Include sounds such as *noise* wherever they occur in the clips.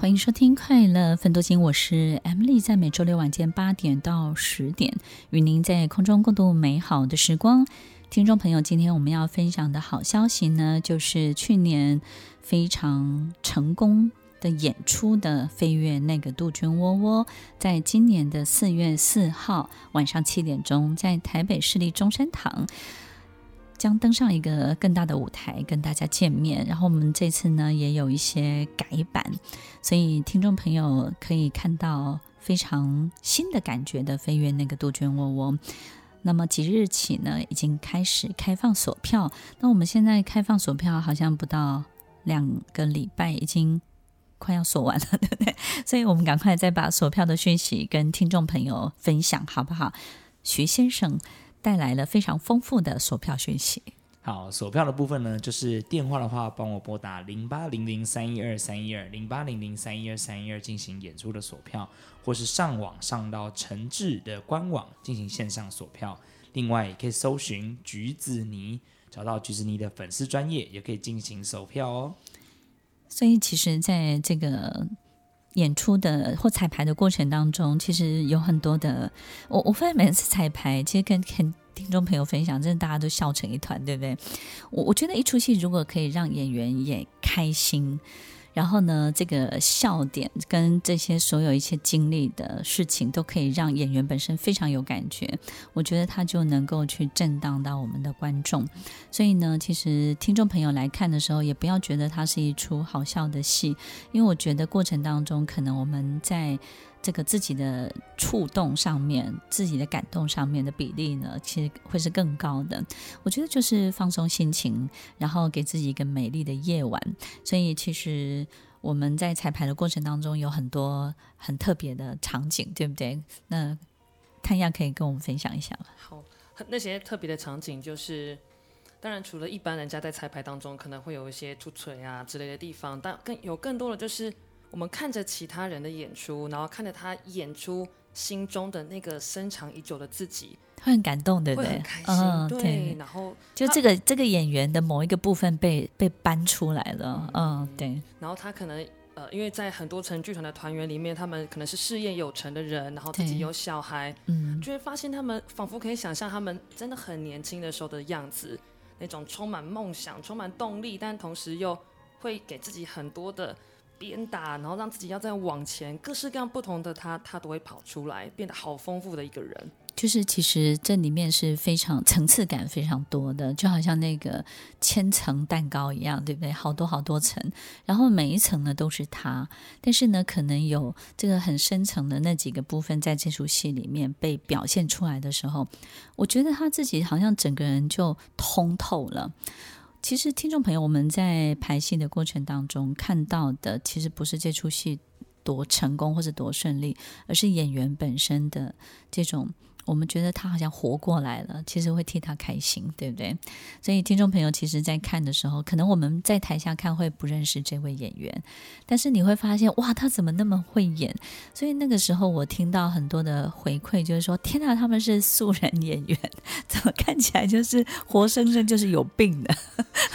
欢迎收听《快乐分多金》，我是 Emily，在每周六晚间八点到十点，与您在空中共度美好的时光。听众朋友，今天我们要分享的好消息呢，就是去年非常成功的演出的《飞跃那个杜鹃窝窝》，在今年的四月四号晚上七点钟，在台北市立中山堂。将登上一个更大的舞台跟大家见面，然后我们这次呢也有一些改版，所以听众朋友可以看到非常新的感觉的飞跃那个杜鹃窝窝。那么即日起呢已经开始开放锁票，那我们现在开放锁票好像不到两个礼拜，已经快要锁完了，对不对？所以我们赶快再把锁票的讯息跟听众朋友分享，好不好？徐先生。带来了非常丰富的索票讯息。好，索票的部分呢，就是电话的话，帮我拨打零八零零三一二三一二零八零零三一二三一二进行演出的索票，或是上网上到诚挚的官网进行线上索票。另外，也可以搜寻橘子泥，找到橘子泥的粉丝专业，也可以进行索票哦。所以，其实在这个。演出的或彩排的过程当中，其实有很多的，我我发现每次彩排，其实跟跟听众朋友分享，真的大家都笑成一团，对不对？我我觉得一出戏如果可以让演员也开心。然后呢，这个笑点跟这些所有一些经历的事情，都可以让演员本身非常有感觉。我觉得他就能够去震荡到我们的观众。所以呢，其实听众朋友来看的时候，也不要觉得它是一出好笑的戏，因为我觉得过程当中，可能我们在。这个自己的触动上面，自己的感动上面的比例呢，其实会是更高的。我觉得就是放松心情，然后给自己一个美丽的夜晚。所以其实我们在彩排的过程当中有很多很特别的场景，对不对？那谭亚可以跟我们分享一下吗？好，那些特别的场景就是，当然除了一般人家在彩排当中可能会有一些出槌啊之类的地方，但更有更多的就是。我们看着其他人的演出，然后看着他演出心中的那个深藏已久的自己，会很感动，对不对？会很开心，嗯、对，对。然后就这个这个演员的某一个部分被被搬出来了，嗯，嗯对。然后他可能呃，因为在很多成剧团的团员里面，他们可能是事业有成的人，然后自己有小孩，嗯，就会发现他们仿佛可以想象他们真的很年轻的时候的样子，那种充满梦想、充满动力，但同时又会给自己很多的。鞭打，然后让自己要再往前，各式各样不同的他，他都会跑出来，变得好丰富的一个人。就是其实这里面是非常层次感非常多的，就好像那个千层蛋糕一样，对不对？好多好多层，然后每一层呢都是他，但是呢，可能有这个很深层的那几个部分，在这出戏里面被表现出来的时候，我觉得他自己好像整个人就通透了。其实，听众朋友，我们在排戏的过程当中看到的，其实不是这出戏多成功或者多顺利，而是演员本身的这种。我们觉得他好像活过来了，其实会替他开心，对不对？所以听众朋友，其实，在看的时候，可能我们在台下看会不认识这位演员，但是你会发现，哇，他怎么那么会演？所以那个时候，我听到很多的回馈，就是说，天哪，他们是素人演员，*laughs* 怎么看起来就是活生生就是有病的？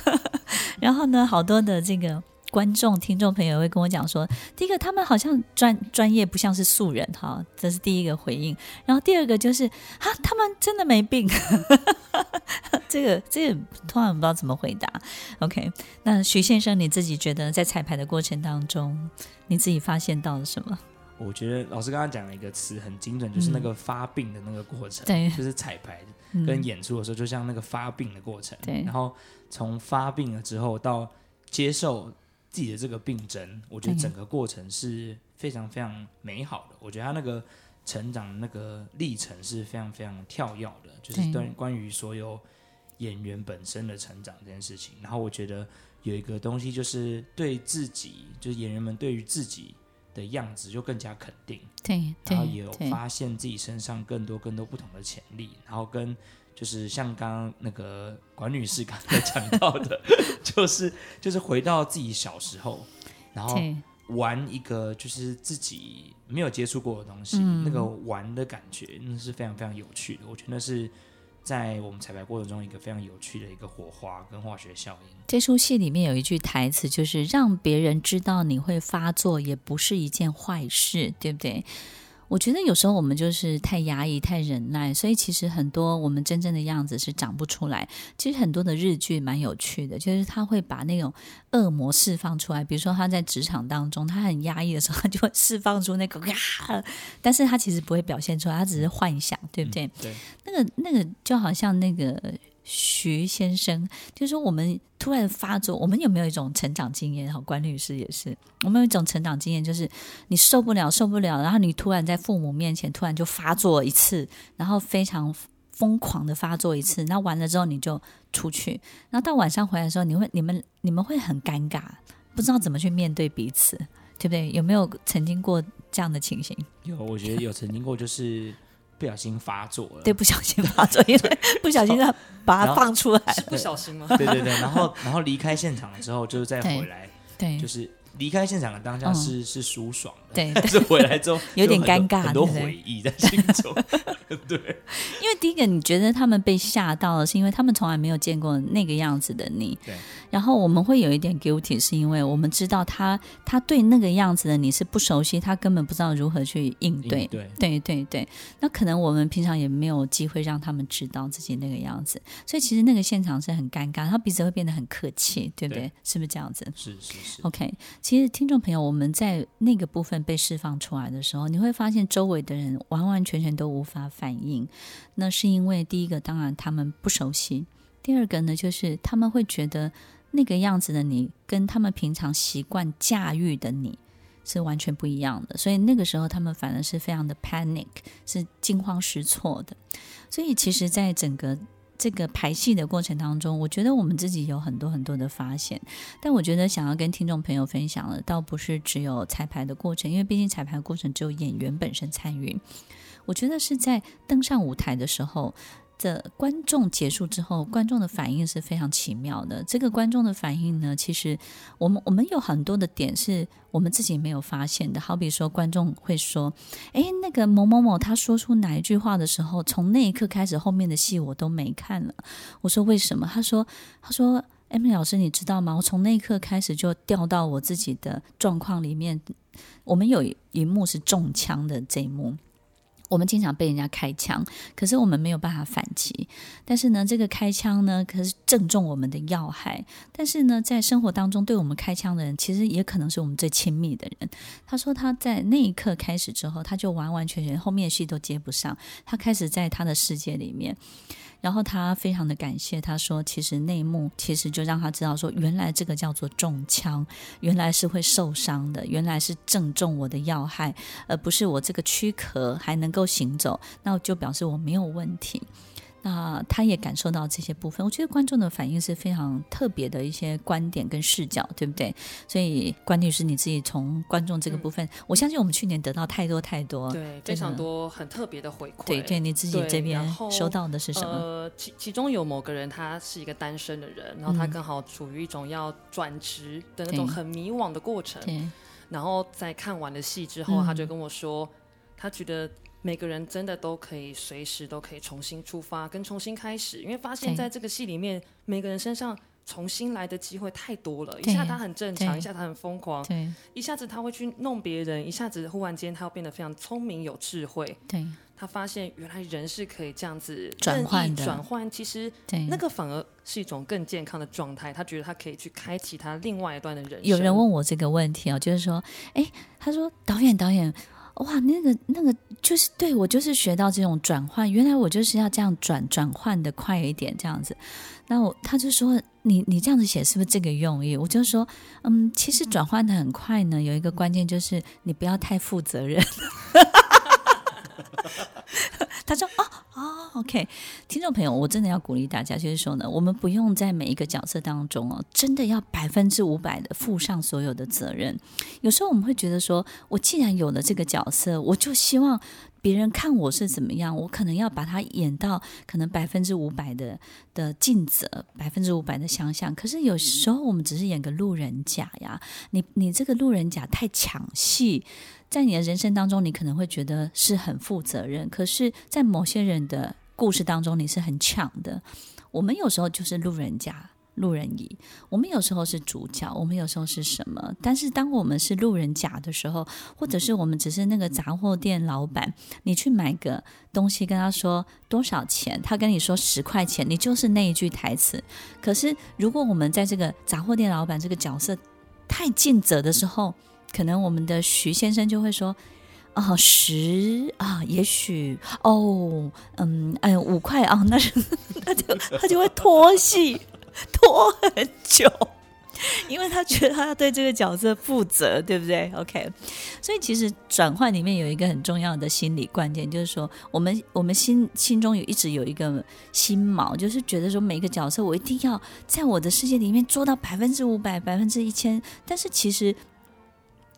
*laughs* 然后呢，好多的这个。观众、听众朋友会跟我讲说：第一个，他们好像专专业，不像是素人哈，这是第一个回应。然后第二个就是啊，他们真的没病。*laughs* 这个这个突然不知道怎么回答。OK，那徐先生，你自己觉得在彩排的过程当中，你自己发现到了什么？我觉得老师刚刚讲了一个词很精准，就是那个发病的那个过程。对、嗯，就是彩排跟演出的时候，就像那个发病的过程。对，然后从发病了之后到接受。自己的这个病症，我觉得整个过程是非常非常美好的。我觉得他那个成长那个历程是非常非常跳跃的，就是关关于所有演员本身的成长这件事情。然后我觉得有一个东西就是对自己，就是演员们对于自己的样子就更加肯定，对，然后也有发现自己身上更多更多不同的潜力，然后跟。就是像刚刚那个管女士刚才讲到的，*laughs* 就是就是回到自己小时候，然后玩一个就是自己没有接触过的东西，那个玩的感觉，那是非常非常有趣的。我觉得那是在我们彩排过程中一个非常有趣的一个火花跟化学效应。这出戏里面有一句台词，就是让别人知道你会发作，也不是一件坏事，对不对？我觉得有时候我们就是太压抑、太忍耐，所以其实很多我们真正的样子是长不出来。其实很多的日剧蛮有趣的，就是他会把那种恶魔释放出来。比如说他在职场当中，他很压抑的时候，他就会释放出那个呀，但是他其实不会表现出来，他只是幻想，对不对？对，那个那个就好像那个。徐先生，就是说我们突然发作，我们有没有一种成长经验？好，关律师也是，我们有一种成长经验，就是你受不了，受不了，然后你突然在父母面前突然就发作一次，然后非常疯狂的发作一次，那完了之后你就出去，然后到晚上回来的时候，你会你们你们会很尴尬，不知道怎么去面对彼此，对不对？有没有曾经过这样的情形？有，我觉得有曾经过，就是。不小心发作了，对，不小心发作，因为不小心让把它放出来，是不小心吗？对对对，然后然后离开现场了之后，就是再回来，对，就是。离开现场的当下是、嗯、是舒爽的，对，*laughs* 但是回来之后 *laughs* 有点尴尬，很多回忆在心中。*laughs* 对，因为第一个你觉得他们被吓到了，是因为他们从来没有见过那个样子的你。对。然后我们会有一点 guilty，是因为我们知道他他对那个样子的你是不熟悉，他根本不知道如何去应对。对对对对。那可能我们平常也没有机会让他们知道自己那个样子，所以其实那个现场是很尴尬，他彼此会变得很客气，对不对？对是不是这样子？是是是。OK。其实，听众朋友，我们在那个部分被释放出来的时候，你会发现周围的人完完全全都无法反应。那是因为第一个，当然他们不熟悉；第二个呢，就是他们会觉得那个样子的你，跟他们平常习惯驾驭的你是完全不一样的。所以那个时候，他们反而是非常的 panic，是惊慌失措的。所以，其实，在整个这个排戏的过程当中，我觉得我们自己有很多很多的发现，但我觉得想要跟听众朋友分享的，倒不是只有彩排的过程，因为毕竟彩排的过程只有演员本身参与。我觉得是在登上舞台的时候。的观众结束之后，观众的反应是非常奇妙的。这个观众的反应呢，其实我们我们有很多的点是我们自己没有发现的。好比说，观众会说：“诶，那个某某某，他说出哪一句话的时候，从那一刻开始，后面的戏我都没看了。”我说：“为什么？”他说：“他说，Emily 老师，你知道吗？我从那一刻开始就掉到我自己的状况里面。我们有一幕是中枪的这一幕。”我们经常被人家开枪，可是我们没有办法反击。但是呢，这个开枪呢，可是正中我们的要害。但是呢，在生活当中对我们开枪的人，其实也可能是我们最亲密的人。他说他在那一刻开始之后，他就完完全全后面戏都接不上，他开始在他的世界里面。然后他非常的感谢，他说：“其实内幕其实就让他知道说，原来这个叫做中枪，原来是会受伤的，原来是正中我的要害，而不是我这个躯壳还能够行走，那就表示我没有问题。”那他也感受到这些部分，我觉得观众的反应是非常特别的一些观点跟视角，对不对？所以关律师你自己从观众这个部分，嗯、我相信我们去年得到太多太多，对，非常多很特别的回馈。对，对你自己这边收到的是什么？呃，其其中有某个人他是一个单身的人，然后他刚好处于一种要转职的那种很迷惘的过程。对。然后在看完了戏之后，他就跟我说，嗯、他觉得。每个人真的都可以随时都可以重新出发，跟重新开始，因为发现在这个戏里面，每个人身上重新来的机会太多了。一下他很正常，一下他很疯狂，一下子他会去弄别人，一下子忽然间他又变得非常聪明有智慧。对，他发现原来人是可以这样子转换的，转换其实那个反而是一种更健康的状态。他觉得他可以去开启他另外一段的人生。有人问我这个问题哦，就是说，哎，他说导演导演。哇，那个那个就是对我就是学到这种转换，原来我就是要这样转转换的快一点这样子。那我他就说你你这样子写是不是这个用意？我就说嗯，其实转换的很快呢，有一个关键就是你不要太负责任。*laughs*，OK，听众朋友，我真的要鼓励大家，就是说呢，我们不用在每一个角色当中哦，真的要百分之五百的负上所有的责任。有时候我们会觉得说，我既然有了这个角色，我就希望别人看我是怎么样，我可能要把它演到可能百分之五百的的尽责，百分之五百的想象。可是有时候我们只是演个路人甲呀，你你这个路人甲太抢戏。在你的人生当中，你可能会觉得是很负责任，可是，在某些人的故事当中你是很强的。我们有时候就是路人甲。路人乙，我们有时候是主角，我们有时候是什么？但是当我们是路人甲的时候，或者是我们只是那个杂货店老板，你去买个东西，跟他说多少钱，他跟你说十块钱，你就是那一句台词。可是如果我们在这个杂货店老板这个角色太尽责的时候，可能我们的徐先生就会说：“哦，十啊，也许哦，嗯，哎，五块啊，那他就他就会拖戏。”拖很久，因为他觉得他要对这个角色负责，对不对？OK，所以其实转换里面有一个很重要的心理关键，就是说，我们我们心心中有一直有一个心锚，就是觉得说每个角色我一定要在我的世界里面做到百分之五百、百分之一千，但是其实。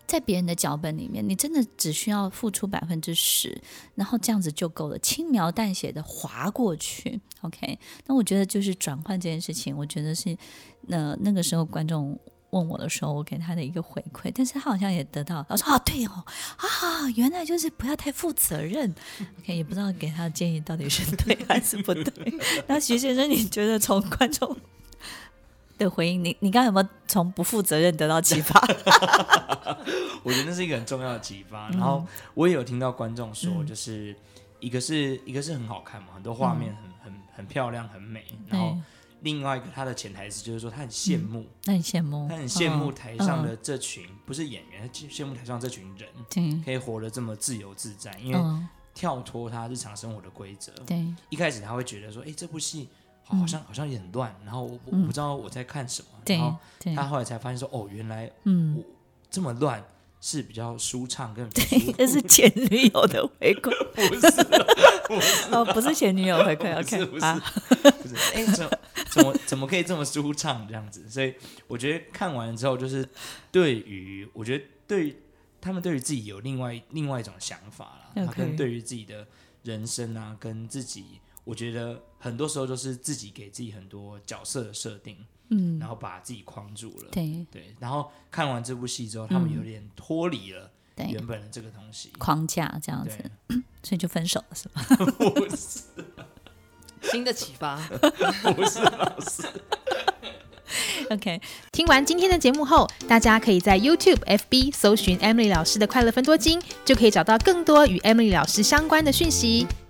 在别人的脚本里面，你真的只需要付出百分之十，然后这样子就够了，轻描淡写的划过去。OK，那我觉得就是转换这件事情，我觉得是那、那个时候观众问我的时候，我给他的一个回馈，但是他好像也得到，他说啊，对哦，啊，原来就是不要太负责任。OK，也不知道给他的建议到底是对还是不对。*laughs* 那徐先生，你觉得从观众的回应，你你刚刚有没有从不负责任得到启发？*laughs* 我觉得那是一个很重要的启发。然后我也有听到观众说，就是一个是一个是很好看嘛，很多画面很很很漂亮很美。然后另外一个他的潜台词就是说他很羡慕，他很羡慕，他很羡慕台上的这群不是演员，他羡慕台上这群人，可以活得这么自由自在，因为跳脱他日常生活的规则。对，一开始他会觉得说，哎，这部戏。好像好像也很乱，然后我我不知道我在看什么，然后他后来才发现说，哦，原来我这么乱是比较舒畅，跟对这是前女友的回馈，*laughs* 不是，*laughs* 哦，不是前女友回馈，OK，不是，*laughs* 不是，哎，怎怎么怎么可以这么舒畅这样子？所以我觉得看完之后，就是对于我觉得对他们对于自己有另外另外一种想法了，他跟对于自己的人生啊，跟自己。我觉得很多时候都是自己给自己很多角色的设定，嗯，然后把自己框住了，对对。然后看完这部戏之后，他们有点脱离了原本的这个东西框架，这样子，*clears throat* 所以就分手了，是吗？*laughs* 不是，新的启发，*laughs* 不是老师。OK，听完今天的节目后，大家可以在 YouTube、FB 搜寻 Emily 老师的快乐分多金，就可以找到更多与 Emily 老师相关的讯息。